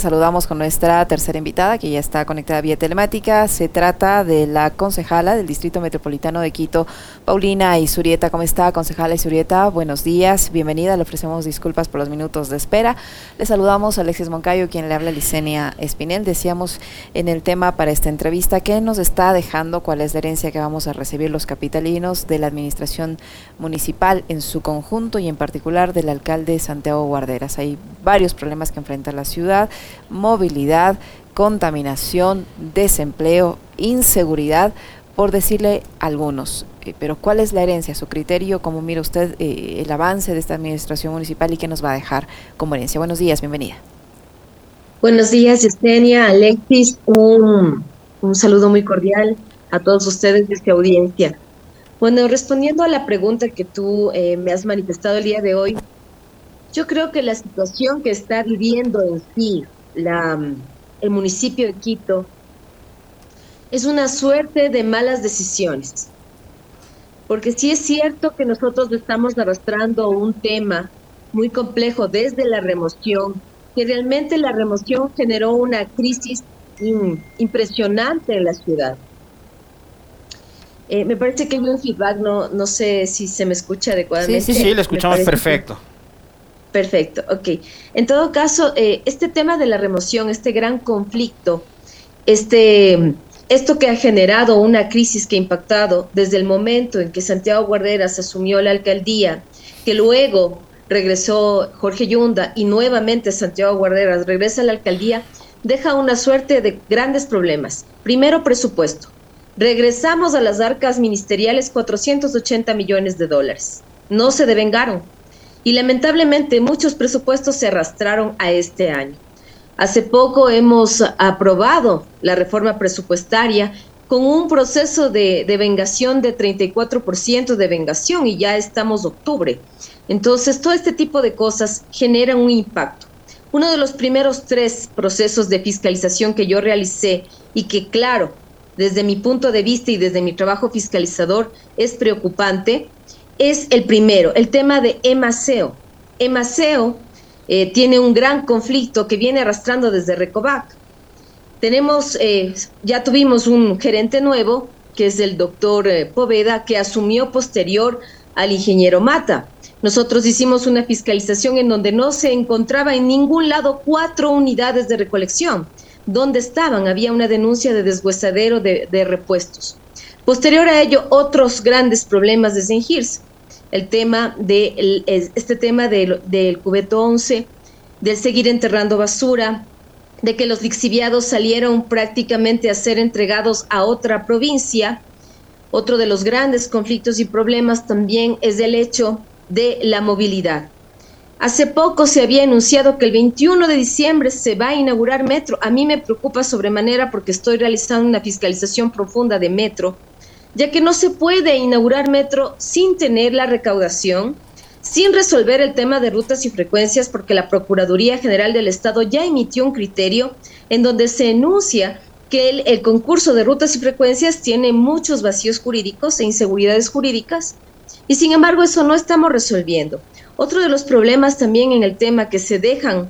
Saludamos con nuestra tercera invitada que ya está conectada vía telemática. Se trata de la concejala del Distrito Metropolitano de Quito, Paulina Isurieta. ¿Cómo está, concejala Isurieta? Buenos días, bienvenida. Le ofrecemos disculpas por los minutos de espera. Le saludamos a Alexis Moncayo, quien le habla Licenia Espinel. Decíamos en el tema para esta entrevista que nos está dejando, cuál es la herencia que vamos a recibir los capitalinos de la administración municipal en su conjunto y en particular del alcalde Santiago Guarderas. Hay varios problemas que enfrenta la ciudad movilidad, contaminación, desempleo, inseguridad, por decirle algunos. Eh, pero ¿cuál es la herencia, su criterio? ¿Cómo mira usted eh, el avance de esta administración municipal y qué nos va a dejar como herencia? Buenos días, bienvenida. Buenos días, Yesenia, Alexis, un, saludo muy cordial a todos ustedes de esta audiencia. Bueno, respondiendo a la pregunta que tú eh, me has manifestado el día de hoy, yo creo que la situación que está viviendo en sí la, el municipio de Quito es una suerte de malas decisiones. Porque sí es cierto que nosotros estamos arrastrando un tema muy complejo desde la remoción, que realmente la remoción generó una crisis impresionante en la ciudad. Eh, me parece que hay un feedback, no, no sé si se me escucha adecuadamente. Sí, sí, sí, le escuchamos perfecto. Perfecto, ok. En todo caso, eh, este tema de la remoción, este gran conflicto, este, esto que ha generado una crisis que ha impactado desde el momento en que Santiago Guarderas asumió la alcaldía, que luego regresó Jorge Yunda y nuevamente Santiago Guarderas regresa a la alcaldía, deja una suerte de grandes problemas. Primero, presupuesto. Regresamos a las arcas ministeriales 480 millones de dólares. No se devengaron y lamentablemente muchos presupuestos se arrastraron a este año. Hace poco hemos aprobado la reforma presupuestaria con un proceso de, de vengación de 34% de vengación y ya estamos octubre. Entonces, todo este tipo de cosas generan un impacto. Uno de los primeros tres procesos de fiscalización que yo realicé y que, claro, desde mi punto de vista y desde mi trabajo fiscalizador es preocupante, es el primero, el tema de Emaceo. Emaceo eh, tiene un gran conflicto que viene arrastrando desde Recovac. Tenemos, eh, ya tuvimos un gerente nuevo, que es el doctor eh, Poveda, que asumió posterior al ingeniero Mata. Nosotros hicimos una fiscalización en donde no se encontraba en ningún lado cuatro unidades de recolección. ¿Dónde estaban? Había una denuncia de deshuesadero de, repuestos. Posterior a ello, otros grandes problemas de Sengirs el tema de este tema del, cubeto 11, del seguir enterrando basura, de que los lixiviados salieron prácticamente a ser entregados a otra provincia. Otro de los grandes conflictos y problemas también es el hecho de la movilidad. Hace poco se había anunciado que el 21 de diciembre se va a inaugurar metro. A mí me preocupa sobremanera porque estoy realizando una fiscalización profunda de metro ya que no se puede inaugurar metro sin tener la recaudación, sin resolver el tema de rutas y frecuencias, porque la Procuraduría General del Estado ya emitió un criterio en donde se enuncia que el, concurso de rutas y frecuencias tiene muchos vacíos jurídicos e inseguridades jurídicas, y sin embargo eso no estamos resolviendo. Otro de los problemas también en el tema que se dejan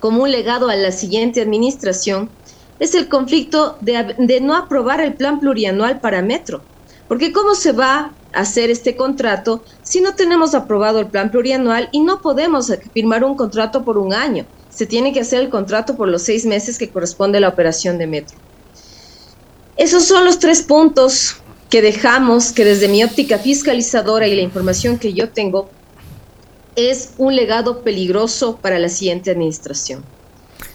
como un legado a la siguiente administración es el conflicto de, no aprobar el plan plurianual para Metro. Porque ¿cómo se va a hacer este contrato si no tenemos aprobado el plan plurianual y no podemos firmar un contrato por un año? Se tiene que hacer el contrato por los seis meses que corresponde a la operación de Metro. Esos son los tres puntos que dejamos, que desde mi óptica fiscalizadora y la información que yo tengo, es un legado peligroso para la siguiente administración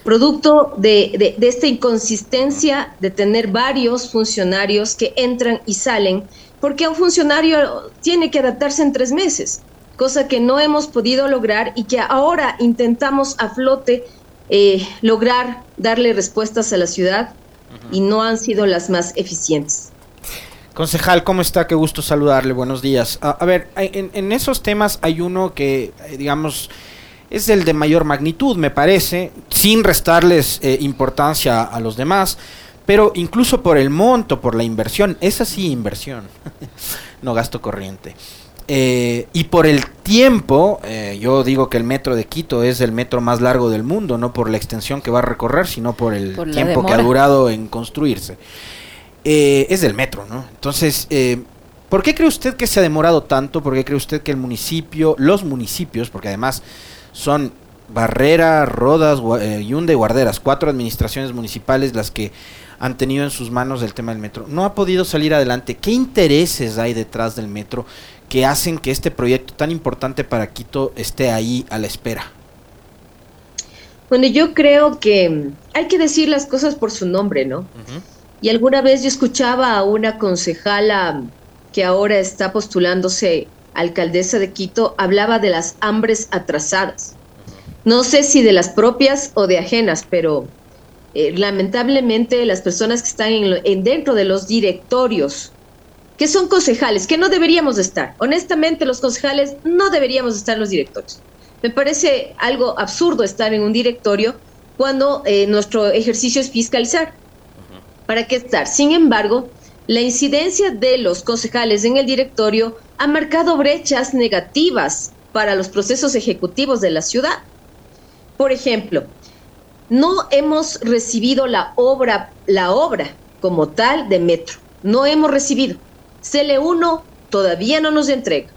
producto de, esta inconsistencia de tener varios funcionarios que entran y salen, porque un funcionario tiene que adaptarse en tres meses, cosa que no hemos podido lograr y que ahora intentamos a flote eh, lograr darle respuestas a la ciudad y no han sido las más eficientes. Concejal, ¿cómo está? Qué gusto saludarle. Buenos días. A, ver, en, en, esos temas hay uno que, eh, digamos, es el de mayor magnitud, me parece, sin restarles eh, importancia a los demás, pero incluso por el monto, por la inversión, es así inversión, no gasto corriente. Eh, y por el tiempo, eh, yo digo que el metro de Quito es el metro más largo del mundo, no por la extensión que va a recorrer, sino por el tiempo que ha durado en construirse. Eh, es del metro, ¿no? Entonces, ¿por qué cree usted que se ha demorado tanto? ¿Por qué cree usted que el municipio, los municipios, porque además son Barrera, Rodas, Yunde y Guarderas, cuatro administraciones municipales las que han tenido en sus manos el tema del metro. No ha podido salir adelante. ¿Qué intereses hay detrás del metro que hacen que este proyecto tan importante para Quito esté ahí a la espera? Bueno, yo creo que hay que decir las cosas por su nombre, ¿no? Y alguna vez yo escuchaba a una concejala que ahora está postulándose alcaldesa de Quito, hablaba de las hambres atrasadas. No sé si de las propias o de ajenas, pero eh, lamentablemente las personas que están en, dentro de los directorios, que son concejales, que no deberíamos estar. Honestamente, los concejales no deberíamos estar en los directorios. Me parece algo absurdo estar en un directorio cuando eh, nuestro ejercicio es fiscalizar. ¿Para qué estar? Sin embargo, la incidencia de los concejales en el directorio ha marcado brechas negativas para los procesos ejecutivos de la ciudad. Por ejemplo, no hemos recibido la obra, la obra como tal de Metro. No hemos recibido. CL1 todavía no nos entrega.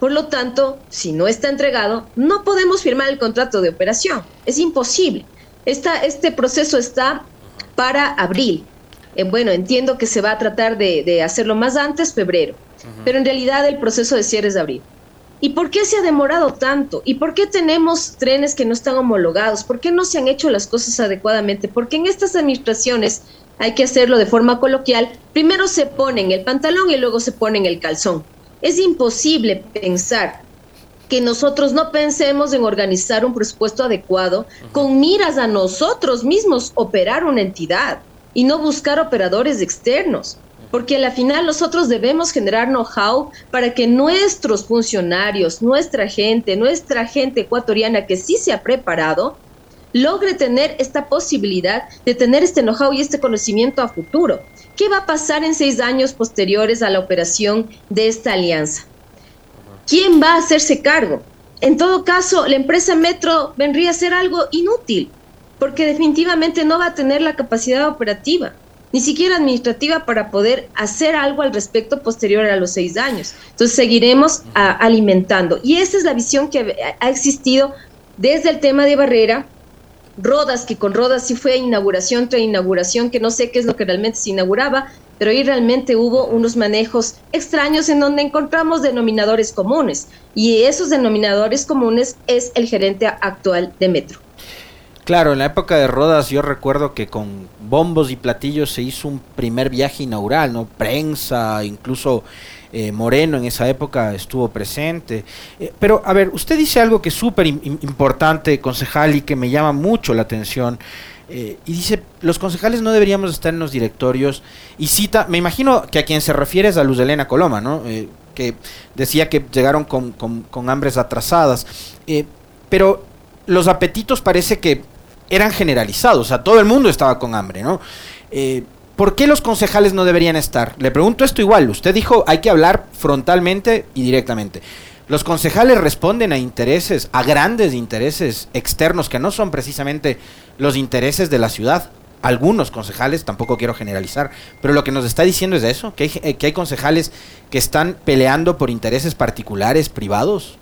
Por lo tanto, si no está entregado, no podemos firmar el contrato de operación. Es imposible. este proceso está para abril. Eh, bueno, entiendo que se va a tratar de, hacerlo más antes, febrero, pero en realidad el proceso de cierre es de abril. ¿Y por qué se ha demorado tanto? ¿Y por qué tenemos trenes que no están homologados? ¿Por qué no se han hecho las cosas adecuadamente? Porque en estas administraciones hay que hacerlo de forma coloquial. Primero se ponen el pantalón y luego se ponen el calzón. Es imposible pensar que nosotros no pensemos en organizar un presupuesto adecuado con miras a nosotros mismos operar una entidad y no buscar operadores externos porque a la final nosotros debemos generar know-how para que nuestros funcionarios, nuestra gente, nuestra gente ecuatoriana que sí se ha preparado, logre tener esta posibilidad de tener este know-how y este conocimiento a futuro. ¿Qué va a pasar en seis años posteriores a la operación de esta alianza? ¿Quién va a hacerse cargo? En todo caso, la empresa Metro vendría a ser algo inútil, porque definitivamente no va a tener la capacidad operativa ni siquiera administrativa para poder hacer algo al respecto posterior a los seis años. Entonces seguiremos alimentando. Y esa es la visión que ha existido desde el tema de Barrera, Rodas, que con Rodas sí fue inauguración tras inauguración, que no sé qué es lo que realmente se inauguraba, pero ahí realmente hubo unos manejos extraños en donde encontramos denominadores comunes. Y esos denominadores comunes es el gerente actual de Metro. Claro, en la época de Rodas yo recuerdo que con bombos y platillos se hizo un primer viaje inaugural, ¿no? Prensa, incluso eh, Moreno en esa época estuvo presente. Eh, pero, a ver, usted dice algo que es súper importante, concejal, y que me llama mucho la atención. Eh, y dice, los concejales no deberíamos estar en los directorios. Y cita, me imagino que a quien se refiere es a Luz Elena Coloma, ¿no? que decía que llegaron con, con, con hambres atrasadas. pero los apetitos parece que eran generalizados, o sea, todo el mundo estaba con hambre, ¿no? Eh, ¿Por qué los concejales no deberían estar? Le pregunto esto igual, usted dijo hay que hablar frontalmente y directamente. Los concejales responden a intereses, a grandes intereses externos que no son precisamente los intereses de la ciudad. Algunos concejales, tampoco quiero generalizar, pero lo que nos está diciendo es eso, que hay, eh, que hay concejales que están peleando por intereses particulares, privados.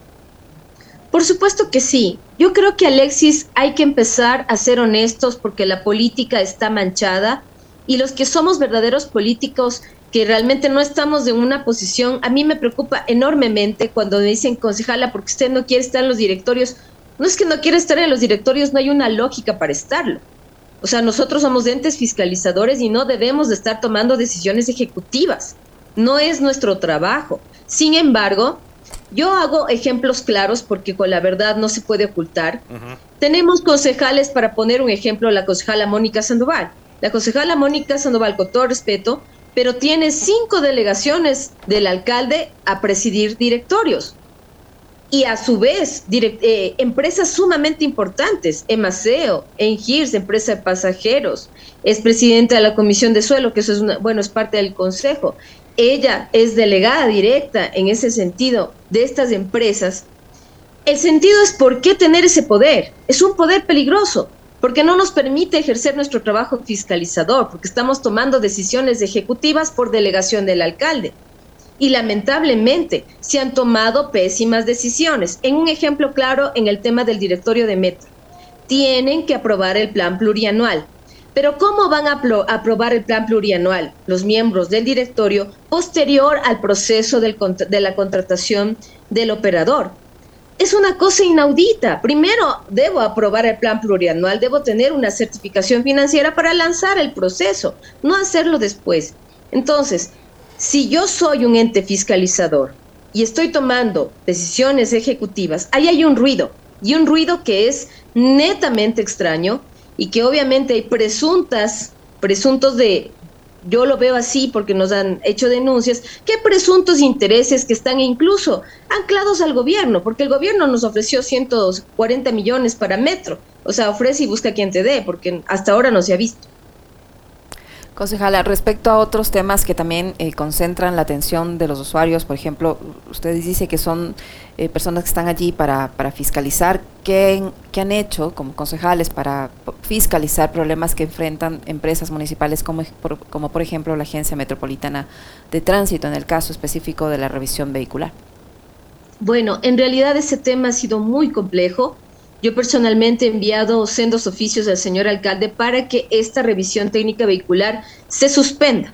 Por supuesto que sí. Yo creo que Alexis hay que empezar a ser honestos porque la política está manchada y los que somos verdaderos políticos que realmente no estamos en una posición, a mí me preocupa enormemente cuando me dicen concejala porque usted no quiere estar en los directorios. No es que no quiera estar en los directorios, no hay una lógica para estarlo. O sea, nosotros somos entes fiscalizadores y no debemos de estar tomando decisiones ejecutivas. No es nuestro trabajo. Sin embargo, yo hago ejemplos claros porque con la verdad no se puede ocultar. Tenemos concejales, para poner un ejemplo, la concejala Mónica Sandoval. La concejala Mónica Sandoval, con todo respeto, pero tiene cinco delegaciones del alcalde a presidir directorios. Y a su vez, eh, empresas sumamente importantes, Emaceo, Engirs, empresa de pasajeros, es presidenta de la Comisión de Suelo, que eso es bueno, es parte del Consejo. Ella es delegada directa en ese sentido de estas empresas, el sentido es por qué tener ese poder. Es un poder peligroso, porque no nos permite ejercer nuestro trabajo fiscalizador, porque estamos tomando decisiones ejecutivas por delegación del alcalde. Y lamentablemente se han tomado pésimas decisiones. En un ejemplo claro, en el tema del directorio de Metro. Tienen que aprobar el plan plurianual. Pero ¿cómo van a aprobar el plan plurianual los miembros del directorio posterior al proceso de la contratación del operador? es una cosa inaudita. Primero, debo aprobar el plan plurianual, debo tener una certificación financiera para lanzar el proceso, no hacerlo después. Entonces, si yo soy un ente fiscalizador y estoy tomando decisiones ejecutivas, ahí hay un ruido, y un ruido que es netamente extraño y que obviamente hay presuntas, presuntos de yo lo veo así porque nos han hecho denuncias, que presuntos intereses que están incluso anclados al gobierno, porque el gobierno nos ofreció 140 millones para Metro, o sea, ofrece y busca quien te dé, porque hasta ahora no se ha visto. Concejala, respecto a otros temas que también eh, concentran la atención de los usuarios, por ejemplo, usted dice que son eh, personas que están allí para, para fiscalizar, ¿qué, ¿qué, han hecho como concejales para fiscalizar problemas que enfrentan empresas municipales como como por ejemplo la Agencia Metropolitana de Tránsito en el caso específico de la revisión vehicular? Bueno, en realidad ese tema ha sido muy complejo yo personalmente he enviado sendos oficios al señor alcalde para que esta revisión técnica vehicular se suspenda,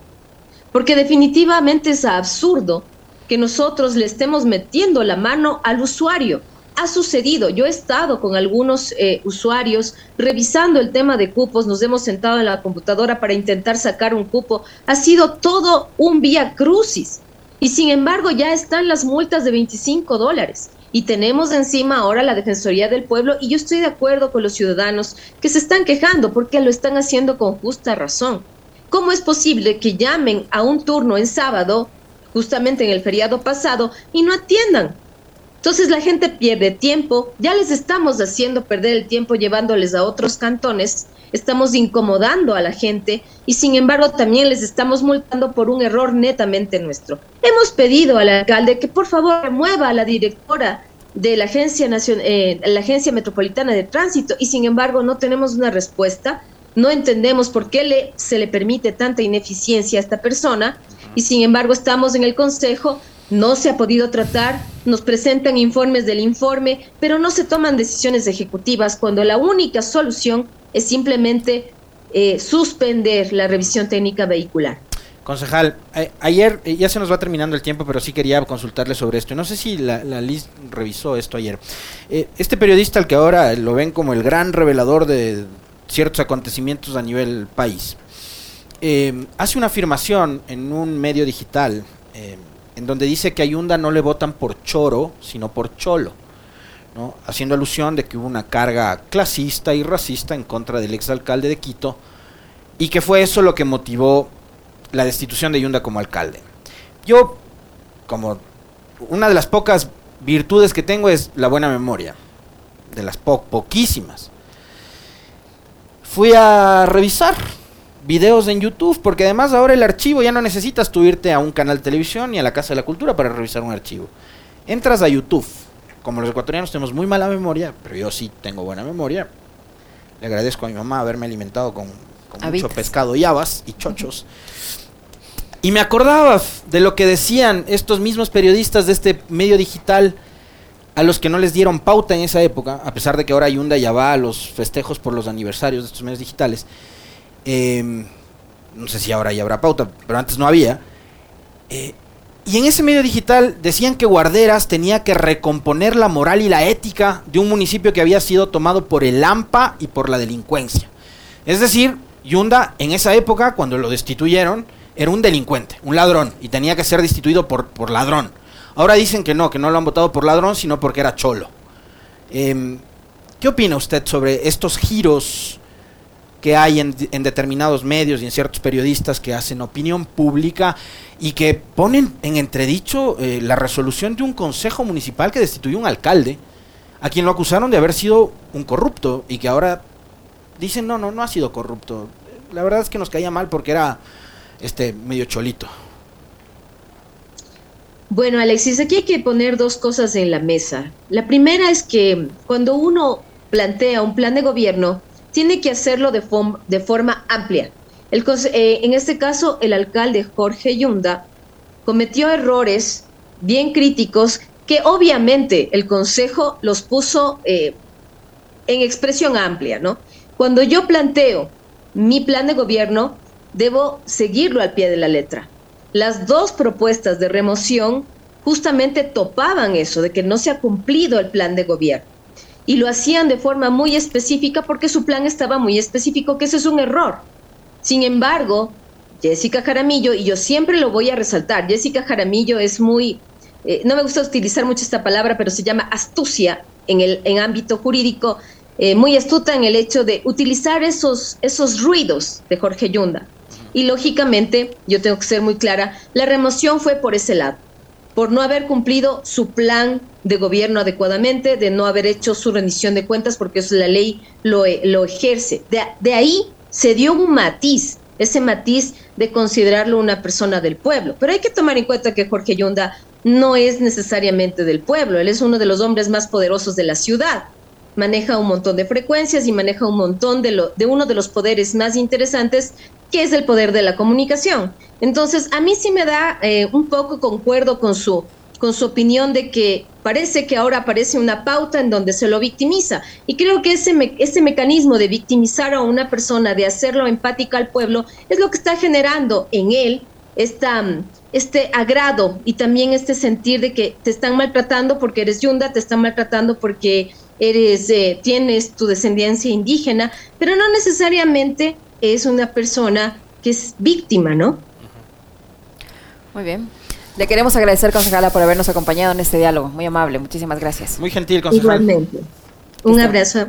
porque definitivamente es absurdo que nosotros le estemos metiendo la mano al usuario. Ha sucedido, yo he estado con algunos eh, usuarios revisando el tema de cupos, nos hemos sentado en la computadora para intentar sacar un cupo, ha sido todo un vía crucis y sin embargo ya están las multas de 25 dólares. Y tenemos encima ahora la Defensoría del Pueblo y yo estoy de acuerdo con los ciudadanos que se están quejando porque lo están haciendo con justa razón. ¿Cómo es posible que llamen a un turno en sábado, justamente en el feriado pasado, y no atiendan? Entonces la gente pierde tiempo, ya les estamos haciendo perder el tiempo llevándoles a otros cantones, estamos incomodando a la gente y sin embargo también les estamos multando por un error netamente nuestro. Hemos pedido al alcalde que por favor remueva a la directora de la Agencia, eh, la Agencia Metropolitana de Tránsito y sin embargo no tenemos una respuesta. No entendemos por qué se le permite tanta ineficiencia a esta persona y sin embargo estamos en el Consejo no se ha podido tratar, nos presentan informes del informe, pero no se toman decisiones ejecutivas cuando la única solución es simplemente eh, suspender la revisión técnica vehicular. Concejal, ayer eh, ya se nos va terminando el tiempo, pero sí quería consultarle sobre esto. No sé si la, Liz revisó esto ayer. Eh, este periodista al que ahora lo ven como el gran revelador de ciertos acontecimientos a nivel país, hace una afirmación en un medio digital en donde dice que a Ayunda no le votan por choro, sino por cholo, haciendo alusión de que hubo una carga clasista y racista en contra del exalcalde de Quito y que fue eso lo que motivó la destitución de Ayunda como alcalde. Yo, como una de las pocas virtudes que tengo es la buena memoria, de las poquísimas. Fui a revisar videos en YouTube, porque además ahora el archivo ya no necesitas tú irte a un canal de televisión ni a la Casa de la Cultura para revisar un archivo. Entras a YouTube. Como los ecuatorianos tenemos muy mala memoria, pero yo sí tengo buena memoria. Le agradezco a mi mamá haberme alimentado con, mucho pescado y habas y chochos. Y me acordaba de lo que decían estos mismos periodistas de este medio digital a los que no les dieron pauta en esa época, a pesar de que ahora Yunda ya va a los festejos por los aniversarios de estos medios digitales Em, no sé si ahora ya habrá pauta, pero antes no había. Eh, y en ese medio digital decían que Guarderas tenía que recomponer la moral y la ética de un municipio que había sido tomado por el AMPA y por la delincuencia. Es decir, Yunda en esa época, cuando lo destituyeron, era un delincuente, un ladrón, y tenía que ser destituido por, por ladrón. Ahora dicen que no, que no lo han votado por ladrón, sino porque era cholo. Em, ¿Qué opina usted sobre estos giros que hay en, determinados medios y en ciertos periodistas que hacen opinión pública y que ponen en entredicho eh, la resolución de un consejo municipal que destituyó un alcalde, a quien lo acusaron de haber sido un corrupto y que ahora dicen no, no, no ha sido corrupto. La verdad es que nos caía mal porque era este medio cholito. Bueno, Alexis, aquí hay que poner dos cosas en la mesa. La primera es que cuando uno plantea un plan de gobierno, tiene que hacerlo de, forma amplia. Eh, en este caso, el alcalde Jorge Yunda cometió errores bien críticos que obviamente el Consejo los puso eh, en expresión amplia. Cuando yo planteo mi plan de gobierno, debo seguirlo al pie de la letra. Las dos propuestas de remoción justamente topaban eso, de que no se ha cumplido el plan de gobierno. Y lo hacían de forma muy específica porque su plan estaba muy específico, que ese es un error. Sin embargo, Jessica Jaramillo, y yo siempre lo voy a resaltar, Jessica Jaramillo es muy, eh, no me gusta utilizar mucho esta palabra, pero se llama astucia en el en ámbito jurídico, eh, muy astuta en el hecho de utilizar esos, esos ruidos de Jorge Yunda. Y lógicamente, yo tengo que ser muy clara, la remoción fue por ese lado, por no haber cumplido su plan de gobierno adecuadamente, de no haber hecho su rendición de cuentas, porque eso la ley lo, lo ejerce. De, ahí se dio un matiz, ese matiz de considerarlo una persona del pueblo. Pero hay que tomar en cuenta que Jorge Yunda no es necesariamente del pueblo, él es uno de los hombres más poderosos de la ciudad. Maneja un montón de frecuencias y maneja un montón de, de uno de los poderes más interesantes, que es el poder de la comunicación. Entonces, a mí sí me da eh, un poco concuerdo con su con su opinión de que parece que ahora aparece una pauta en donde se lo victimiza. Y creo que ese, ese mecanismo de victimizar a una persona, de hacerlo empática al pueblo, es lo que está generando en él esta, este agrado y también este sentir de que te están maltratando porque eres yunda, te están maltratando porque eres, eh, tienes tu descendencia indígena, pero no necesariamente es una persona que es víctima, ¿no? Muy bien. Le queremos agradecer, concejala, por habernos acompañado en este diálogo. Muy amable, muchísimas gracias. Muy gentil, concejala. Igualmente. Un abrazo.